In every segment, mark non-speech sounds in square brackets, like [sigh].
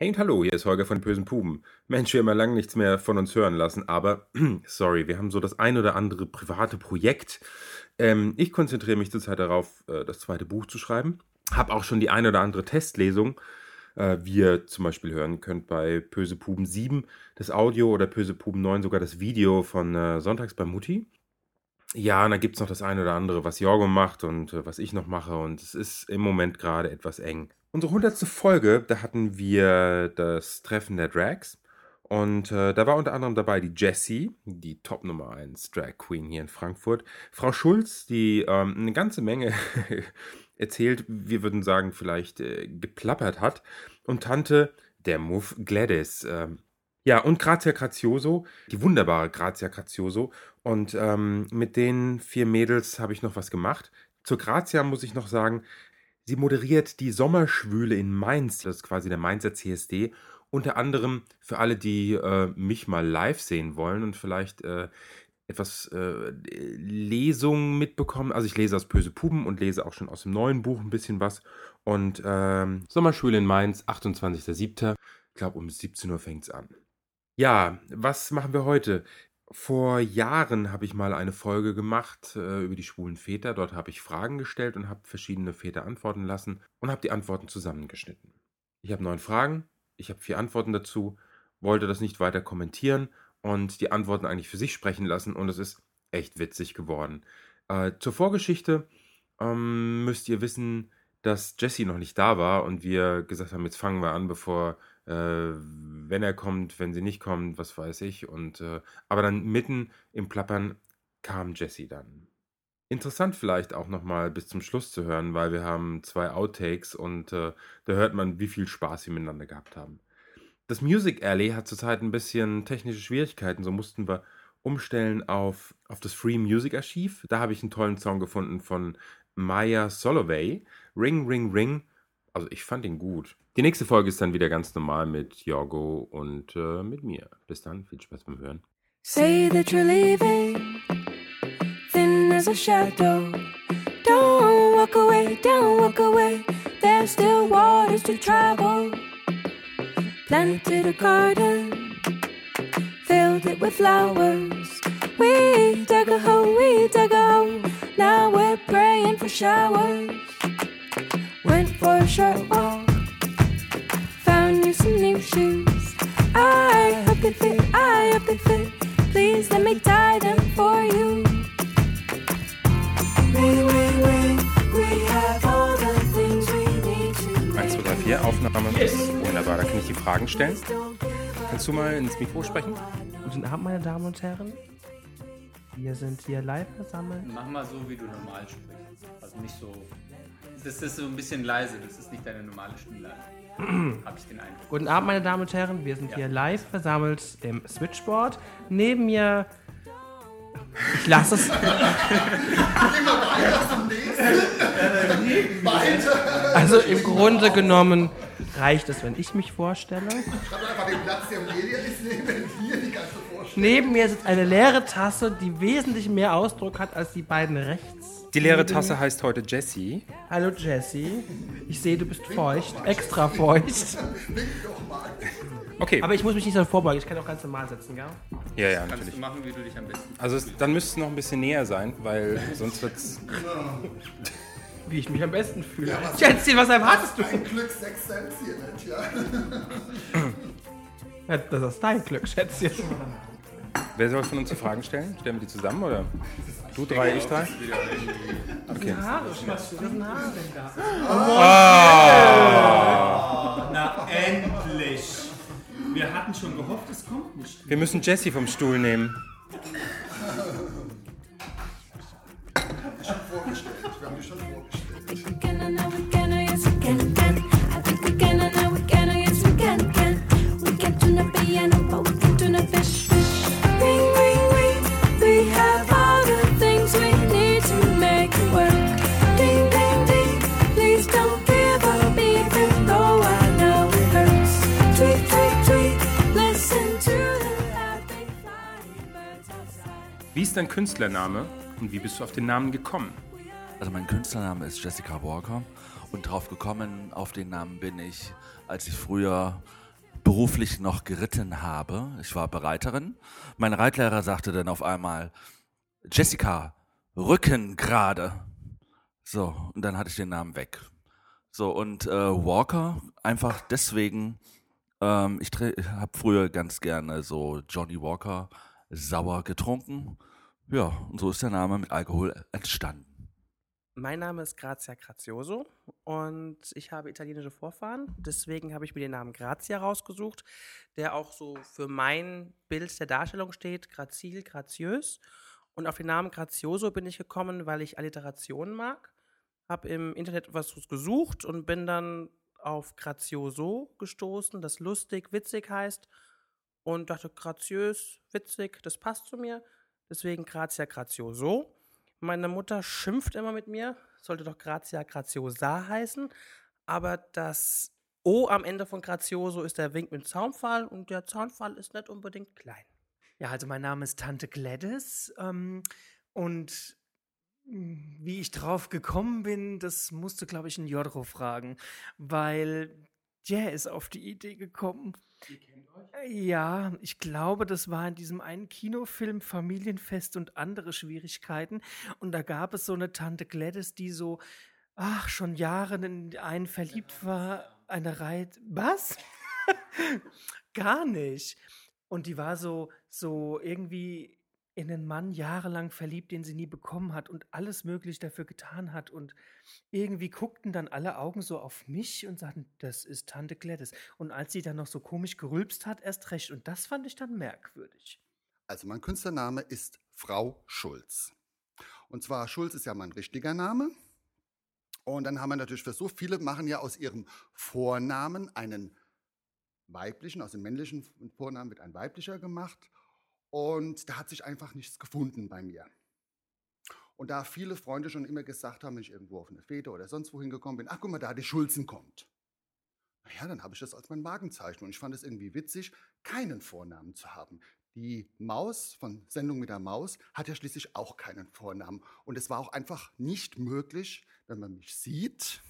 Hey und hallo, hier ist Holger von Bösen Puben. Mensch, wir haben ja lange nichts mehr von uns hören lassen, aber [clears throat] sorry, wir haben so das ein oder andere private Projekt. Ähm, ich konzentriere mich zurzeit darauf, äh, das zweite Buch zu schreiben. Hab auch schon die ein oder andere Testlesung, äh, wie ihr zum Beispiel hören könnt bei Böse Puben 7, das Audio oder Böse Puben 9 sogar das Video von äh, Sonntags bei Mutti. Ja, und dann gibt es noch das eine oder andere, was Jorgo macht und äh, was ich noch mache. Und es ist im Moment gerade etwas eng. Unsere hundertste Folge, da hatten wir das Treffen der Drags. Und äh, da war unter anderem dabei die Jessie, die Top Nummer 1 Drag Queen hier in Frankfurt. Frau Schulz, die ähm, eine ganze Menge [laughs] erzählt, wir würden sagen, vielleicht äh, geplappert hat. Und Tante, der Muff Gladys. ähm, ja, und Grazia Grazioso, die wunderbare Grazia Grazioso. Und ähm, mit den vier Mädels habe ich noch was gemacht. Zur Grazia muss ich noch sagen, sie moderiert die Sommerschwüle in Mainz, das ist quasi der Mainzer CSD. Unter anderem für alle, die äh, mich mal live sehen wollen und vielleicht äh, etwas äh, Lesungen mitbekommen. Also ich lese aus Böse Puben und lese auch schon aus dem neuen Buch ein bisschen was. Und ähm, Sommerschule in Mainz, 28.07. Ich glaube, um 17 Uhr fängt es an. Ja, was machen wir heute? Vor Jahren habe ich mal eine Folge gemacht äh, über die schwulen Väter. Dort habe ich Fragen gestellt und habe verschiedene Väter antworten lassen und habe die Antworten zusammengeschnitten. Ich habe neun Fragen, ich habe vier Antworten dazu, wollte das nicht weiter kommentieren und die Antworten eigentlich für sich sprechen lassen und es ist echt witzig geworden. Äh, zur Vorgeschichte ähm, müsst ihr wissen, dass Jesse noch nicht da war und wir gesagt haben, jetzt fangen wir an, bevor wenn er kommt, wenn sie nicht kommt, was weiß ich. Und äh, aber dann mitten im Plappern kam Jesse dann. Interessant vielleicht auch nochmal bis zum Schluss zu hören, weil wir haben zwei Outtakes und äh, da hört man, wie viel Spaß wir miteinander gehabt haben. Das Music Alley hat zurzeit ein bisschen technische Schwierigkeiten, so mussten wir umstellen auf, auf das Free Music Archiv. Da habe ich einen tollen Song gefunden von Maya Solovey, Ring, Ring, Ring. Also ich fand ihn gut. Die nächste Folge ist dann wieder ganz normal mit Jorgo und äh, mit mir. Bis dann, viel Spaß beim Hören. Say that you're leaving, thin as a shadow. Don't walk away, don't walk away. There's still waters to travel. Planted a garden, filled it with flowers. We dug a hole, we dug a hole. Now we're praying for showers. Went for a short walk, found you some new shoes. I hope they fit, I hope they fit. Please let me tie them for you. We, we, we, we have all the things we need to 1, 2, 3, 4, Aufnahme. Wunderbar, da kann ich die Fragen stellen. Kannst du mal ins Mikro sprechen? Guten Abend, meine Damen und Herren. Wir sind hier live versammelt. Mach mal so, wie du normal sprichst. Also nicht so. Das ist so ein bisschen leise, das ist nicht deine normale Stimme. [clears throat] Habe ich den Eindruck. Guten Abend, meine Damen und Herren. Wir sind Ja. hier live versammelt im Switchboard. Neben mir. Ich lasse es. Also im Grunde genommen reicht es, wenn ich mich vorstelle. Schreib einfach den Platz, der Media ist neben hier die ganze Vorstellung. Neben mir sitzt eine leere Tasse, die wesentlich mehr Ausdruck hat als die beiden rechts. Die leere Tasse heißt heute Jessie. Hallo Jesse. Ich sehe, du bist feucht. Extra feucht. Okay, Aber ich muss mich nicht so vorbeugen. Ich kann auch ganz normal sitzen, gell? ja, ja, Kannst natürlich. du machen, wie du dich am besten. Also es, dann müsste es noch ein bisschen näher sein, weil sonst wird's. Wie ich mich am besten fühle. Ja, was- Schätzchen, was erwartest du? Ein Glück 6 Cent hier, Mensch, ja. Ja, das ist dein Glück, Schätzchen. Wer soll von uns die Fragen stellen? Stellen wir die zusammen oder? Du drei, ich drei? Okay. Haare, das sind Haare. Na endlich! Wir hatten schon gehofft, es kommt nicht. Wir müssen Jessie vom Stuhl nehmen. Wie ist dein Künstlername und wie bist du auf den Namen gekommen? Also mein Künstlername ist Jessica Walker und drauf gekommen auf den Namen bin ich, als ich früher beruflich noch geritten habe. Ich war Bereiterin. Mein Reitlehrer sagte dann auf einmal, Jessica, Rücken gerade. So, und dann hatte ich den Namen weg. So, und äh, Walker einfach deswegen, ähm, ich habe früher ganz gerne so Johnny Walker sauer getrunken. Ja, und so ist der Name mit Alkohol entstanden. Mein Name ist Grazia Grazioso und ich habe italienische Vorfahren. Deswegen habe ich mir den Namen Grazia rausgesucht, der auch so für mein Bild der Darstellung steht, grazil, graziös. Und auf den Namen Grazioso bin ich gekommen, weil ich Alliterationen mag. Habe im Internet was gesucht und bin dann auf Grazioso gestoßen, das lustig, witzig heißt. Und dachte, graziös, witzig, das passt zu mir. Deswegen Grazia Grazioso. Meine Mutter schimpft immer mit mir, sollte doch Grazia Graziosa heißen, aber das O am Ende von Grazioso ist der Wink mit Zaunfall und der Zaunfall ist nicht unbedingt klein. Ja, also mein Name ist Tante Gladys ähm, und wie ich drauf gekommen bin, das musste, glaube ich, ein Jodro fragen, weil der ist auf die Idee gekommen. Ja, ich glaube, das war in diesem einen Kinofilm Familienfest und andere Schwierigkeiten. Und da gab es so eine Tante Gladys, die so, ach, schon Jahre in einen verliebt war. Eine Reihe. Was? [laughs] Gar nicht. Und die war so, so irgendwie in einen Mann jahrelang verliebt, den sie nie bekommen hat und alles möglich dafür getan hat. Und irgendwie guckten dann alle Augen so auf mich und sagten, das ist Tante Gladys. Und als sie dann noch so komisch gerülpst hat, erst recht. Und das fand ich dann merkwürdig. Also mein Künstlername ist Frau Schulz. Und zwar Schulz ist ja mein richtiger Name. Und dann haben wir natürlich versucht, viele machen ja aus ihrem Vornamen einen weiblichen, aus dem männlichen Vornamen wird ein weiblicher gemacht. Und da hat sich einfach nichts gefunden bei mir. Und da viele Freunde schon immer gesagt haben, wenn ich irgendwo auf eine Fete oder sonst wohin gekommen bin, ach guck mal, da die Schulzen kommt. Naja, dann habe ich das als mein Markenzeichen. Und ich fand es irgendwie witzig, keinen Vornamen zu haben. Die Maus von Sendung mit der Maus hat ja schließlich auch keinen Vornamen. Und es war auch einfach nicht möglich, wenn man mich sieht,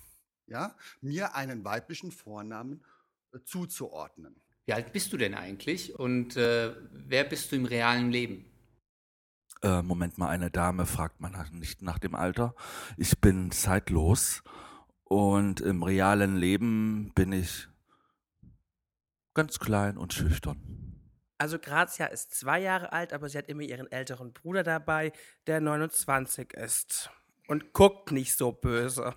ja, mir einen weiblichen Vornamen äh, zuzuordnen. Wie alt bist du denn eigentlich und äh, wer bist du im realen Leben? Äh, Moment mal, eine Dame fragt man halt nicht nach dem Alter. Ich bin zeitlos und im realen Leben bin ich ganz klein und schüchtern. Also Grazia ist zwei Jahre alt, aber sie hat immer ihren älteren Bruder dabei, der 29 ist. Und guckt nicht so böse.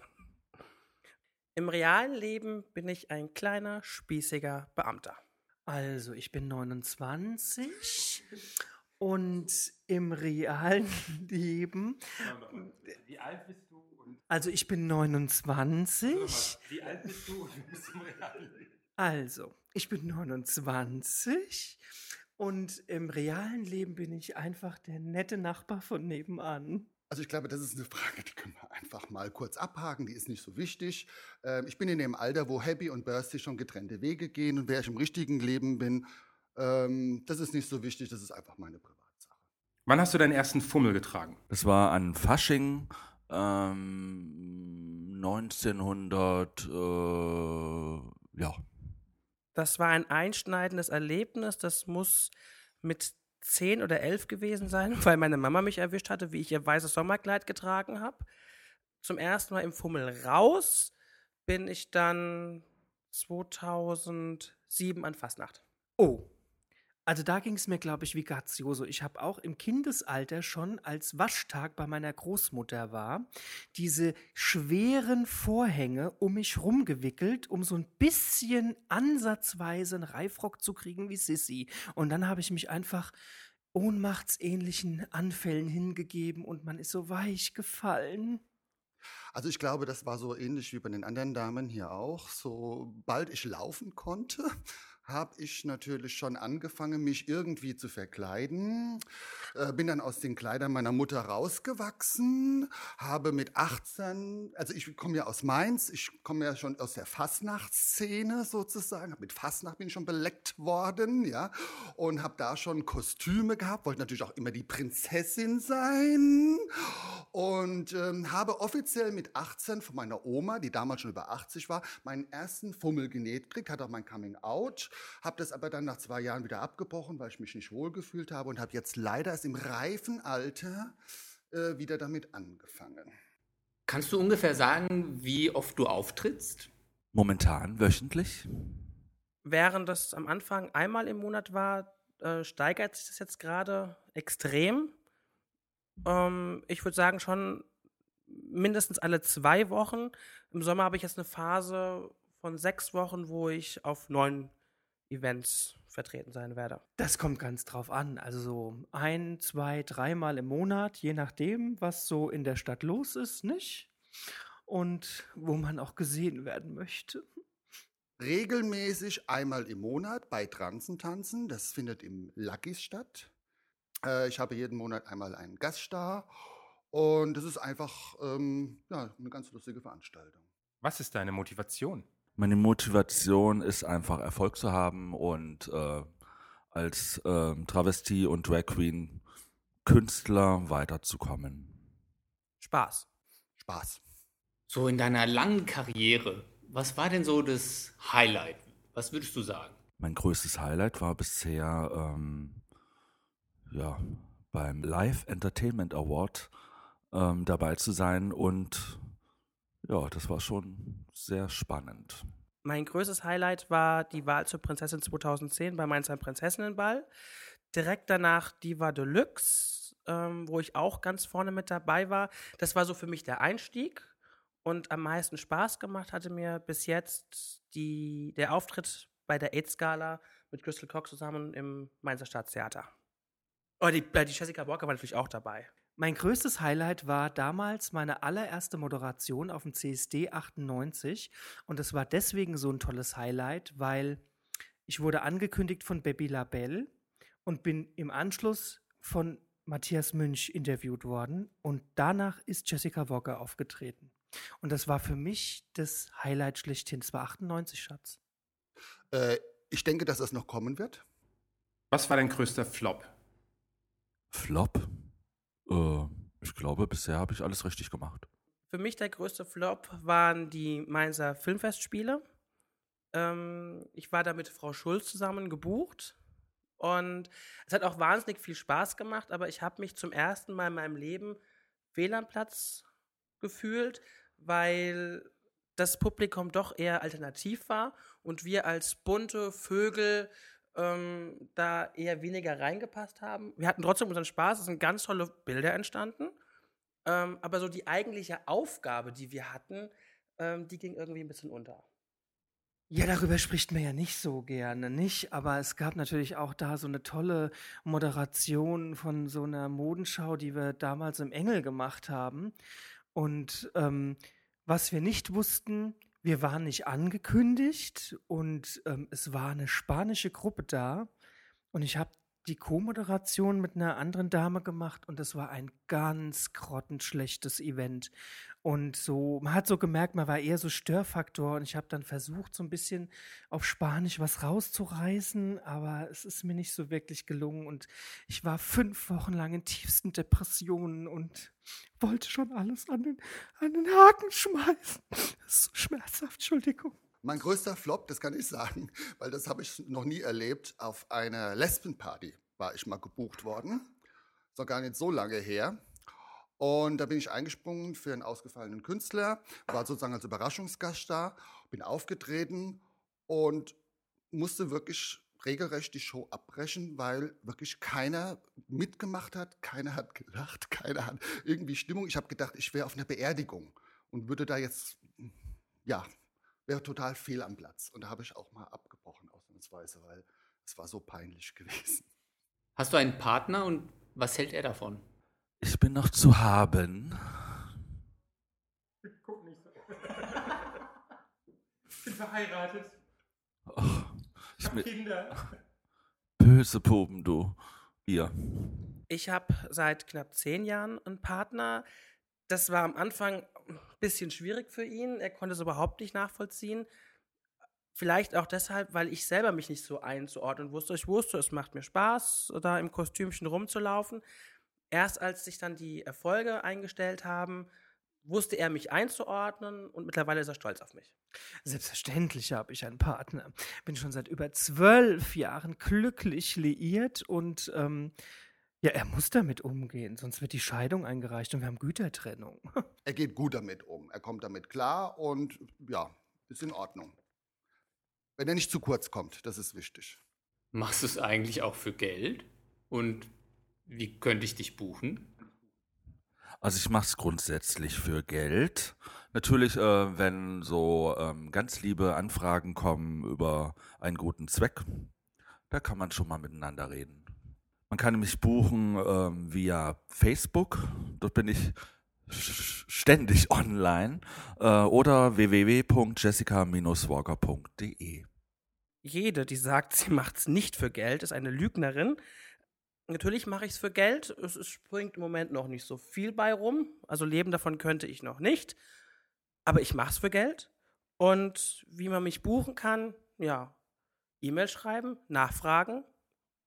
Im realen Leben bin ich ein kleiner, spießiger Beamter. Also, ich bin 29 [laughs] und im realen [laughs] Leben. Wie alt bist du? Also, ich bin 29. wie alt bist du? Und du bist im realen Leben. Also, ich bin 29 und im realen Leben bin ich einfach der nette Nachbar von nebenan. Also ich glaube, das ist eine Frage, die können wir einfach mal kurz abhaken, die ist nicht so wichtig. Ähm, ich bin in dem Alter, wo Happy und Bursty schon getrennte Wege gehen und wer ich im richtigen Leben bin, ähm, das ist nicht so wichtig, das ist einfach meine Privatsache. Wann hast du deinen ersten Fummel getragen? Es war an Fasching ähm, 1900, äh, ja, Das war ein einschneidendes Erlebnis. Das muss mit zehn oder elf gewesen sein, [laughs] weil meine Mama mich erwischt hatte, wie ich ihr weißes Sommerkleid getragen habe. Zum ersten Mal im Fummel raus bin ich dann 2007 an Fastnacht. Oh. Also da ging es mir, glaube ich, wie Grazioso. Ich habe auch im Kindesalter schon, als Waschtag bei meiner Großmutter war, diese schweren Vorhänge um mich rumgewickelt, um so ein bisschen ansatzweise einen Reifrock zu kriegen wie Sissy. Und dann habe ich mich einfach ohnmachtsähnlichen Anfällen hingegeben und man ist so weich gefallen. Also ich glaube, das war so ähnlich wie bei den anderen Damen hier auch. Sobald ich laufen konnte, habe ich natürlich schon angefangen, mich irgendwie zu verkleiden. Äh, bin dann aus den Kleidern meiner Mutter rausgewachsen, habe mit 18, also ich komme ja aus Mainz, ich komme ja schon aus der Fastnachtsszene sozusagen. Mit Fastnacht bin ich schon beleckt worden, ja, und habe da schon Kostüme gehabt, wollte natürlich auch immer die Prinzessin sein und ähm, habe offiziell mit 18 von meiner Oma, die damals schon über 80 war, meinen ersten Fummel genäht gekriegt, hatte auch mein Coming Out habe das aber dann nach zwei Jahren wieder abgebrochen, weil ich mich nicht wohlgefühlt habe und habe jetzt leider erst im reifen Alter äh, wieder damit angefangen. Kannst du ungefähr sagen, wie oft du auftrittst? Momentan wöchentlich. Während das am Anfang einmal im Monat war, äh, steigert sich das jetzt gerade extrem. Ähm, ich würde sagen, schon mindestens alle zwei Wochen. Im Sommer habe ich jetzt eine Phase von sechs Wochen, wo ich auf neun Events vertreten sein werde. Das kommt ganz drauf an. Also so ein, zwei, dreimal im Monat, je nachdem, was so in der Stadt los ist, nicht? Und wo man auch gesehen werden möchte. Regelmäßig einmal im Monat bei Transen tanzen. Das findet im Luckys statt. Äh, ich habe jeden Monat einmal einen Gaststar. Und das ist einfach ähm, ja, eine ganz lustige Veranstaltung. Was ist deine Motivation? Meine Motivation ist einfach Erfolg zu haben und äh, als äh, Travestie und Drag Queen Künstler weiterzukommen. Spaß. Spaß. So in deiner langen Karriere, was war denn so das Highlight? Was würdest du sagen? Mein größtes Highlight war bisher ähm, ja, beim Live Entertainment Award ähm, dabei zu sein und ja, das war schon sehr spannend. Mein größtes Highlight war die Wahl zur Prinzessin 2010 bei Mainz Prinzessinnenball. Direkt danach Diva Deluxe, ähm, wo ich auch ganz vorne mit dabei war. Das war so für mich der Einstieg. Und am meisten Spaß gemacht hatte mir bis jetzt die, der Auftritt bei der AIDS-Gala mit Crystal Cox zusammen im Mainzer Staatstheater. Oh, die, äh, die Jessica Walker war natürlich auch dabei. Mein größtes Highlight war damals meine allererste Moderation auf dem CSD 98. Und das war deswegen so ein tolles Highlight, weil ich wurde angekündigt von Baby Labelle und bin im Anschluss von Matthias Münch interviewt worden. Und danach ist Jessica Walker aufgetreten. Und das war für mich das Highlight schlechthin. Es war 98, Schatz. Äh, ich denke, dass das noch kommen wird. Was war dein größter Flop? Flop? Äh, ich glaube, bisher habe ich alles richtig gemacht. Für mich der größte Flop waren die Mainzer Filmfestspiele. Ähm, ich war da mit Frau Schulz zusammen gebucht und es hat auch wahnsinnig viel Spaß gemacht, aber ich habe mich zum ersten Mal in meinem Leben fehl am Platz gefühlt, weil das Publikum doch eher alternativ war und wir als bunte Vögel ähm, da eher weniger reingepasst haben. Wir hatten trotzdem unseren Spaß, es sind ganz tolle Bilder entstanden. Ähm, aber so die eigentliche Aufgabe, die wir hatten, ähm, die ging irgendwie ein bisschen unter. Ja, darüber spricht man ja nicht so gerne, nicht? Aber es gab natürlich auch da so eine tolle Moderation von so einer Modenschau, die wir damals im Engel gemacht haben. Und ähm, was wir nicht wussten, wir waren nicht angekündigt und ähm, es war eine spanische Gruppe da und ich habe die Co-Moderation mit einer anderen Dame gemacht und das war ein ganz grottenschlechtes Event. Und so, man hat so gemerkt, man war eher so Störfaktor und ich habe dann versucht, so ein bisschen auf Spanisch was rauszureißen, aber es ist mir nicht so wirklich gelungen und ich war fünf Wochen lang in tiefsten Depressionen und wollte schon alles an den, an den Haken schmeißen. Das ist so schmerzhaft, Entschuldigung. Mein größter Flop, das kann ich sagen, [laughs] weil das habe ich noch nie erlebt, auf einer Lesbenparty war ich mal gebucht worden. Ist noch gar nicht so lange her. Und da bin ich eingesprungen für einen ausgefallenen Künstler, war sozusagen als Überraschungsgast da, bin aufgetreten und musste wirklich regelrecht die Show abbrechen, weil wirklich keiner mitgemacht hat, keiner hat gelacht, [laughs] keiner hat irgendwie Stimmung. Ich habe gedacht, ich wäre auf einer Beerdigung und würde da jetzt, ja, wäre total fehl am Platz. Und da habe ich auch mal abgebrochen, ausnahmsweise, weil es war so peinlich [laughs] gewesen. Hast du einen Partner und was hält er davon? Ich bin noch zu haben. Guck nicht so. [laughs] Ich bin verheiratet. Oh, Ich ich habe bin Kinder. böse Puben, du. Ihr. Ich habe seit knapp zehn Jahren einen Partner. Das war am Anfang ein bisschen schwierig für ihn. Er konnte es überhaupt nicht nachvollziehen. Vielleicht auch deshalb, weil ich selber mich nicht so einzuordnen wusste. Ich wusste, es macht mir Spaß, da im Kostümchen rumzulaufen. Erst als sich dann die Erfolge eingestellt haben, wusste er mich einzuordnen und mittlerweile ist er stolz auf mich. Selbstverständlich habe ich einen Partner. Bin schon seit über zwölf Jahren glücklich liiert und ähm, ja, er muss damit umgehen, sonst wird die Scheidung eingereicht und wir haben Gütertrennung. [laughs] Er geht gut damit um. Er kommt damit klar und ja, ist in Ordnung. Wenn er nicht zu kurz kommt, das ist wichtig. Machst du es eigentlich auch für Geld? Und wie könnte ich dich buchen? Also ich mache es grundsätzlich für Geld. Natürlich, äh, wenn so ähm, ganz liebe Anfragen kommen über einen guten Zweck, da kann man schon mal miteinander reden. Man kann mich buchen ähm, via Facebook, dort bin ich ständig online, äh, oder www.jessica-walker.de. Jede, die sagt, sie macht es nicht für Geld, ist eine Lügnerin. Natürlich mache ich es für Geld. Es, es springt im Moment noch nicht so viel bei rum. Also leben davon könnte ich noch nicht. Aber ich mache es für Geld. Und wie man mich buchen kann, ja, E-Mail schreiben, nachfragen.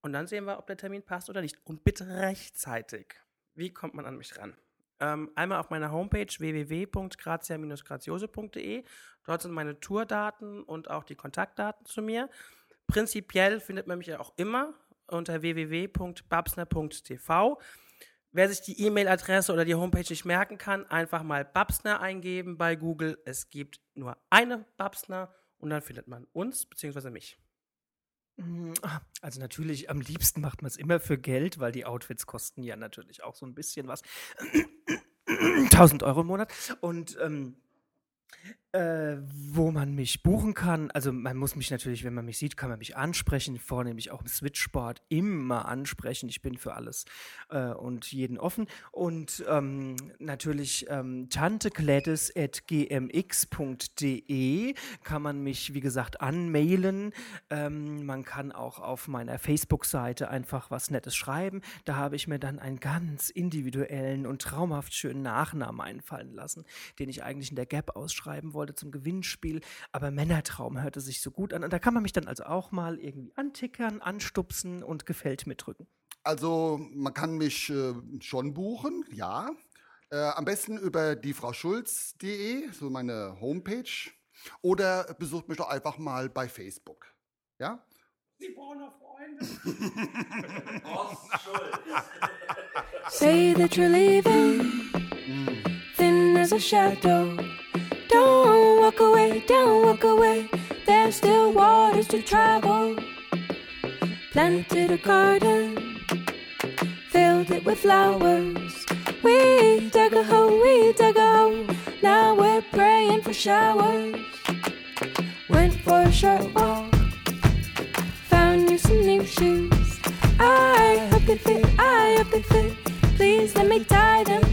Und dann sehen wir, ob der Termin passt oder nicht. Und bitte rechtzeitig. Wie kommt man an mich ran? Ähm, einmal auf meiner Homepage www.grazia-graziose.de. Dort sind meine Tourdaten und auch die Kontaktdaten zu mir. Prinzipiell findet man mich ja auch immer unter www.babsner.tv. Wer sich die E-Mail-Adresse oder die Homepage nicht merken kann, einfach mal Babsner eingeben bei Google. Es gibt nur eine Babsner und dann findet man uns bzw. mich. Mm, Also natürlich, am liebsten macht man es immer für Geld, weil die Outfits kosten ja natürlich auch so ein bisschen was. [clears throat] 1000 Euro im Monat. Und ähm, äh, wo man mich buchen kann, also man muss mich natürlich, wenn man mich sieht, kann man mich ansprechen, vornehmlich auch im Switchsport immer ansprechen. Ich bin für alles äh, und jeden offen. Und ähm, natürlich ähm, tantegladys.gmx.de kann man mich, wie gesagt, anmailen. Ähm, man kann auch auf meiner Facebook-Seite einfach was Nettes schreiben. Da habe ich mir dann einen ganz individuellen und traumhaft schönen Nachnamen einfallen lassen, den ich eigentlich in der Gap ausschreiben wollte zum Gewinnspiel. Aber Männertraum hörte sich so gut an. Und da kann man mich dann also auch mal irgendwie antickern, anstupsen und gefällt mitdrücken. Also man kann mich äh, schon buchen, ja. Äh, am besten über die Frau Schulz.de, so meine Homepage. Oder besucht mich doch einfach mal bei Facebook. Ja? Sie brauchen noch Freunde. Say that you're leaving, thin as a shadow. Walk away, don't walk away. There's still waters to travel. Planted a garden, filled it with flowers. We dug a hole, we dug a hole. Now we're praying for showers. Went for a short walk, found you some new shoes. I hope they fit, I hope they fit. Please let me tie them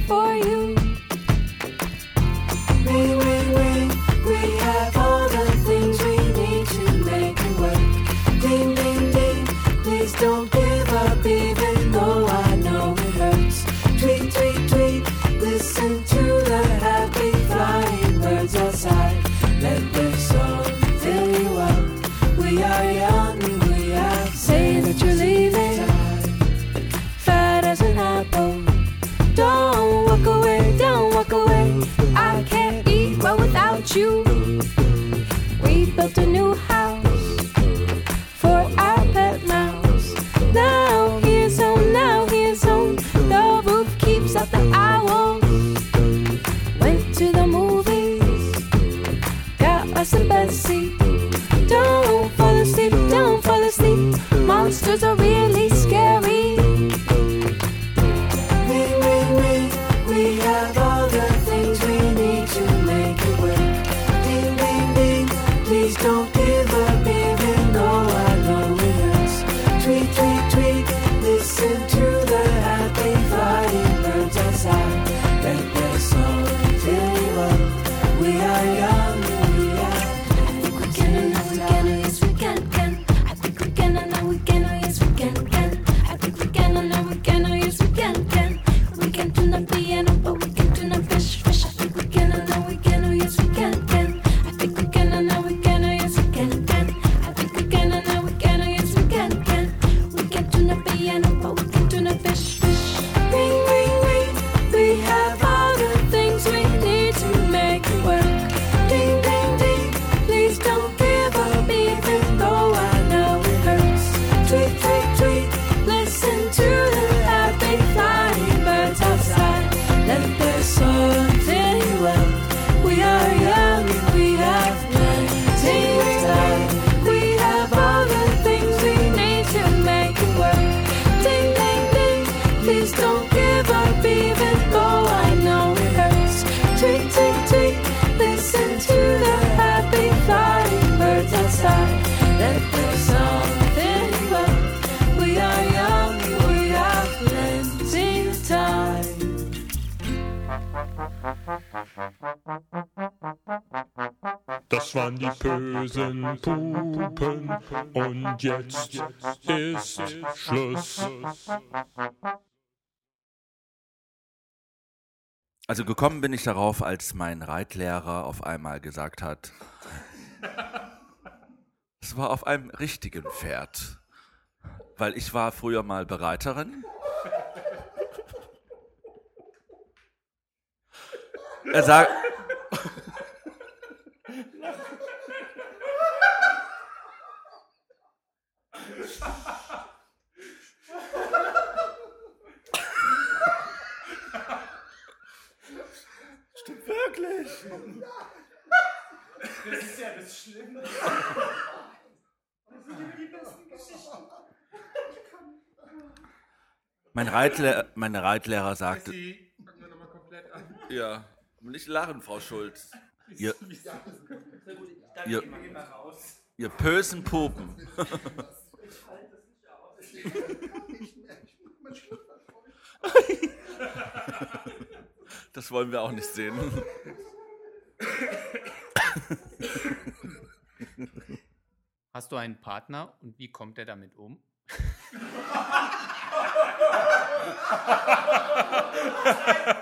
Das waren die bösen Pupen und jetzt ist Schluss. Also gekommen bin ich darauf, als mein Reitlehrer auf einmal gesagt hat, [laughs] es war auf einem richtigen Pferd. Weil ich war früher mal Bereiterin. Er sagt, wirklich. Das ist ja das Schlimme. Mein, Reitle mein Reitlehrer sagte, Sie, fangen wir nochmal komplett an. ja, nicht lachen, Frau Schulz. Ihr, ihr, ihr bösen Pupen. [laughs] Das wollen wir auch nicht sehen. Hast du einen Partner und wie kommt er damit um? [laughs]